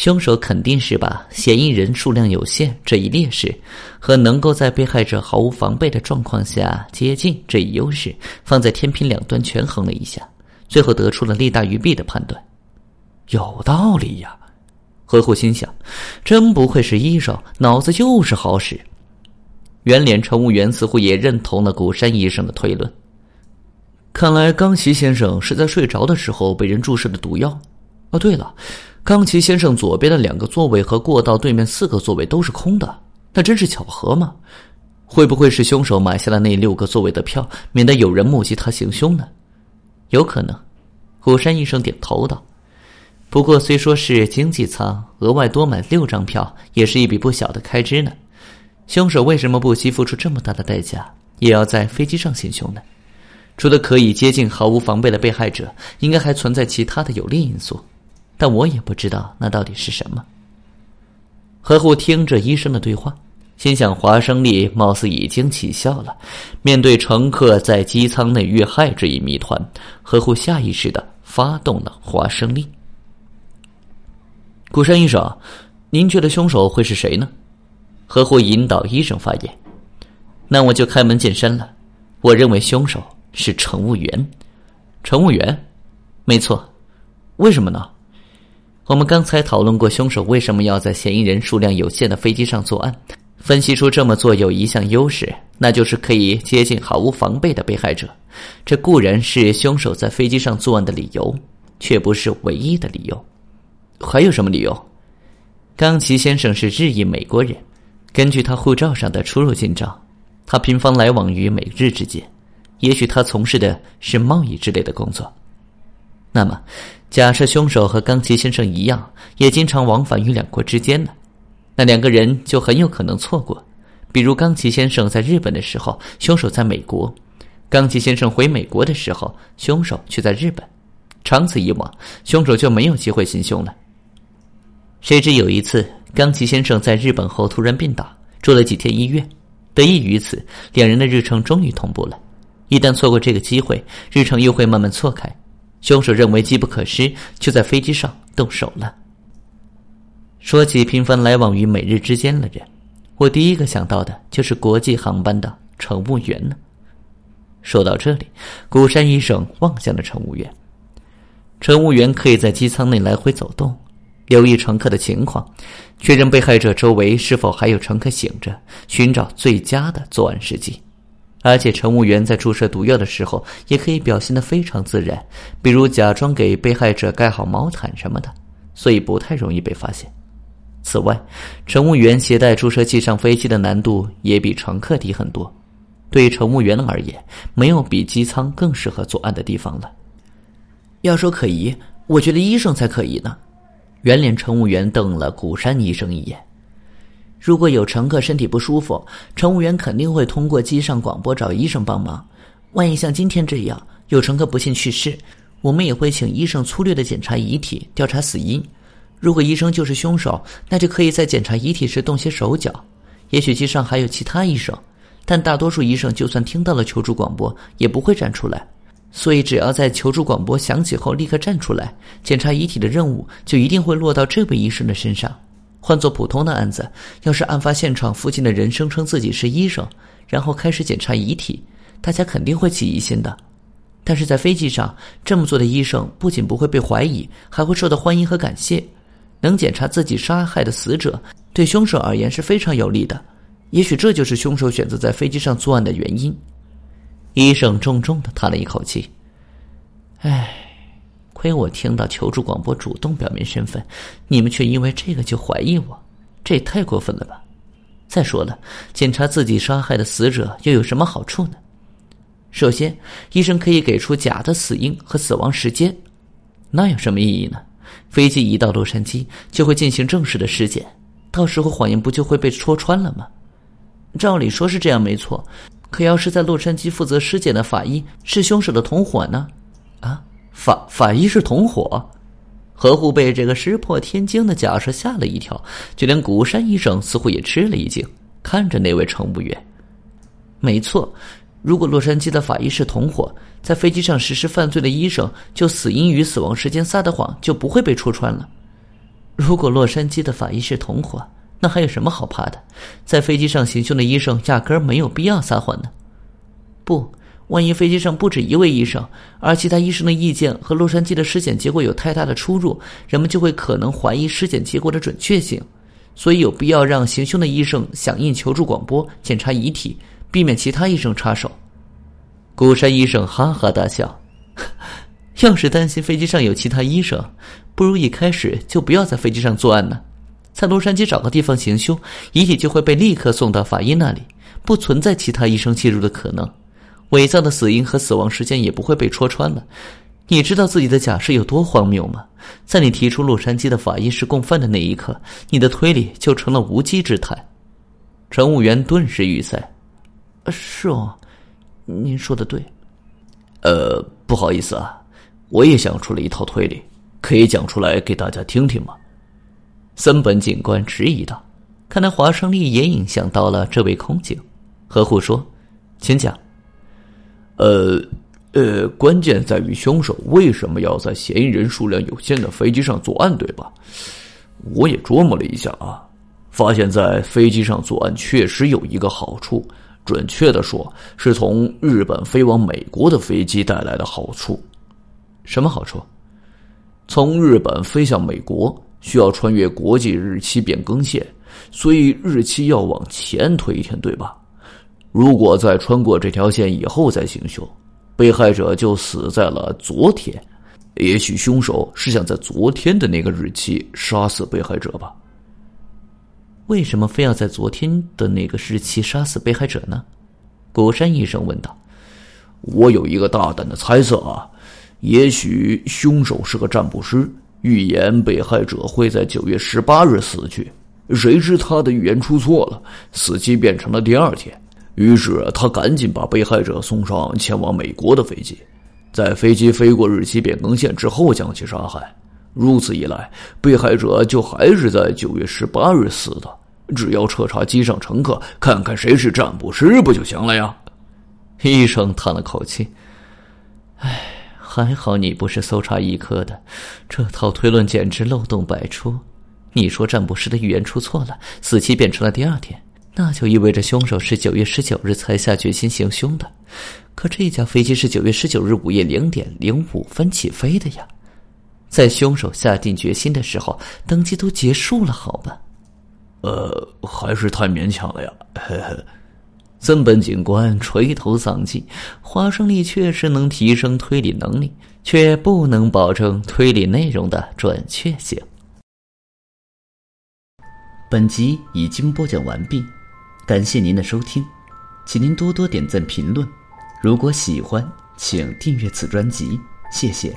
凶手肯定是把嫌疑人数量有限这一劣势，和能够在被害者毫无防备的状况下接近这一优势，放在天平两端权衡了一下，最后得出了利大于弊的判断。有道理呀，何虎心想，真不愧是医生，脑子就是好使。圆脸乘务员似乎也认同了古山医生的推论。看来冈崎先生是在睡着的时候被人注射的毒药。哦，对了。冈崎先生左边的两个座位和过道对面四个座位都是空的，那真是巧合吗？会不会是凶手买下了那六个座位的票，免得有人目击他行凶呢？有可能。虎山医生点头道：“不过虽说是经济舱，额外多买六张票也是一笔不小的开支呢。凶手为什么不惜付出这么大的代价，也要在飞机上行凶呢？除了可以接近毫无防备的被害者，应该还存在其他的有利因素。”但我也不知道那到底是什么。何虎听着医生的对话，心想：华生利貌似已经起效了。面对乘客在机舱内遇害这一谜团，何虎下意识的发动了华生利。古山医生，您觉得凶手会是谁呢？何虎引导医生发言。那我就开门见山了，我认为凶手是乘务员。乘务员，没错。为什么呢？我们刚才讨论过，凶手为什么要在嫌疑人数量有限的飞机上作案？分析出这么做有一项优势，那就是可以接近毫无防备的被害者。这固然是凶手在飞机上作案的理由，却不是唯一的理由。还有什么理由？冈崎先生是日裔美国人，根据他护照上的出入境照，他频繁来往于美日之间，也许他从事的是贸易之类的工作。那么。假设凶手和冈崎先生一样，也经常往返于两国之间呢，那两个人就很有可能错过。比如冈崎先生在日本的时候，凶手在美国；冈崎先生回美国的时候，凶手却在日本。长此以往，凶手就没有机会行凶了。谁知有一次，冈崎先生在日本后突然病倒，住了几天医院。得益于此，两人的日程终于同步了。一旦错过这个机会，日程又会慢慢错开。凶手认为机不可失，就在飞机上动手了。说起频繁来往于美日之间的人，我第一个想到的就是国际航班的乘务员呢。说到这里，古山医生望向了乘务员。乘务员可以在机舱内来回走动，留意乘客的情况，确认被害者周围是否还有乘客醒着，寻找最佳的作案时机。而且，乘务员在注射毒药的时候，也可以表现得非常自然，比如假装给被害者盖好毛毯什么的，所以不太容易被发现。此外，乘务员携带注射器上飞机的难度也比乘客低很多。对乘务员而言，没有比机舱更适合作案的地方了。要说可疑，我觉得医生才可疑呢。圆脸乘务员瞪了古山医生一眼。如果有乘客身体不舒服，乘务员肯定会通过机上广播找医生帮忙。万一像今天这样有乘客不幸去世，我们也会请医生粗略的检查遗体，调查死因。如果医生就是凶手，那就可以在检查遗体时动些手脚。也许机上还有其他医生，但大多数医生就算听到了求助广播，也不会站出来。所以，只要在求助广播响起后立刻站出来，检查遗体的任务就一定会落到这位医生的身上。换做普通的案子，要是案发现场附近的人声称自己是医生，然后开始检查遗体，大家肯定会起疑心的。但是在飞机上这么做的医生，不仅不会被怀疑，还会受到欢迎和感谢。能检查自己杀害的死者，对凶手而言是非常有利的。也许这就是凶手选择在飞机上作案的原因。医生重重的叹了一口气：“唉。”亏我听到求助广播，主动表明身份，你们却因为这个就怀疑我，这也太过分了吧！再说了，检查自己杀害的死者又有什么好处呢？首先，医生可以给出假的死因和死亡时间，那有什么意义呢？飞机一到洛杉矶就会进行正式的尸检，到时候谎言不就会被戳穿了吗？照理说是这样没错，可要是在洛杉矶负责尸检的法医是凶手的同伙呢？法法医是同伙，何护被这个石破天惊的假设吓了一跳，就连古山医生似乎也吃了一惊，看着那位乘务员。没错，如果洛杉矶的法医是同伙，在飞机上实施犯罪的医生就死因与死亡时间撒的谎就不会被戳穿了。如果洛杉矶的法医是同伙，那还有什么好怕的？在飞机上行凶的医生压根儿没有必要撒谎呢。不，万一飞机上不止一位医生，而其他医生的意见和洛杉矶的尸检结果有太大的出入，人们就会可能怀疑尸检结果的准确性。所以有必要让行凶的医生响应求助广播，检查遗体，避免其他医生插手。孤山医生哈哈大笑。要是担心飞机上有其他医生，不如一开始就不要在飞机上作案呢。在洛杉矶找个地方行凶，遗体就会被立刻送到法医那里，不存在其他医生介入的可能。伪造的死因和死亡时间也不会被戳穿了。你知道自己的假设有多荒谬吗？在你提出洛杉矶的法医是共犯的那一刻，你的推理就成了无稽之谈。乘务员顿时语塞。是哦，您说的对。呃，不好意思啊。我也想出了一套推理，可以讲出来给大家听听吗？森本警官迟疑道：“看来华生利也影响到了这位空警。”何护说：“请讲。”呃，呃，关键在于凶手为什么要在嫌疑人数量有限的飞机上作案，对吧？我也琢磨了一下啊，发现在飞机上作案确实有一个好处，准确的说，是从日本飞往美国的飞机带来的好处。什么好处？从日本飞向美国需要穿越国际日期变更线，所以日期要往前推一天，对吧？如果在穿过这条线以后再行凶，被害者就死在了昨天。也许凶手是想在昨天的那个日期杀死被害者吧？为什么非要在昨天的那个日期杀死被害者呢？古山医生问道。我有一个大胆的猜测啊。也许凶手是个占卜师，预言被害者会在九月十八日死去。谁知他的预言出错了，死期变成了第二天。于是他赶紧把被害者送上前往美国的飞机，在飞机飞过日期变更线之后将其杀害。如此一来，被害者就还是在九月十八日死的。只要彻查机上乘客，看看谁是占卜师，不就行了呀？医生叹了口气：“唉。”还好你不是搜查一科的，这套推论简直漏洞百出。你说占卜师的预言出错了，死期变成了第二天，那就意味着凶手是九月十九日才下决心行凶的。可这架飞机是九月十九日午夜零点零五分起飞的呀，在凶手下定决心的时候，登机都结束了，好吧？呃，还是太勉强了呀。呵呵。森本警官垂头丧气，华生力确实能提升推理能力，却不能保证推理内容的准确性。本集已经播讲完毕，感谢您的收听，请您多多点赞评论。如果喜欢，请订阅此专辑，谢谢。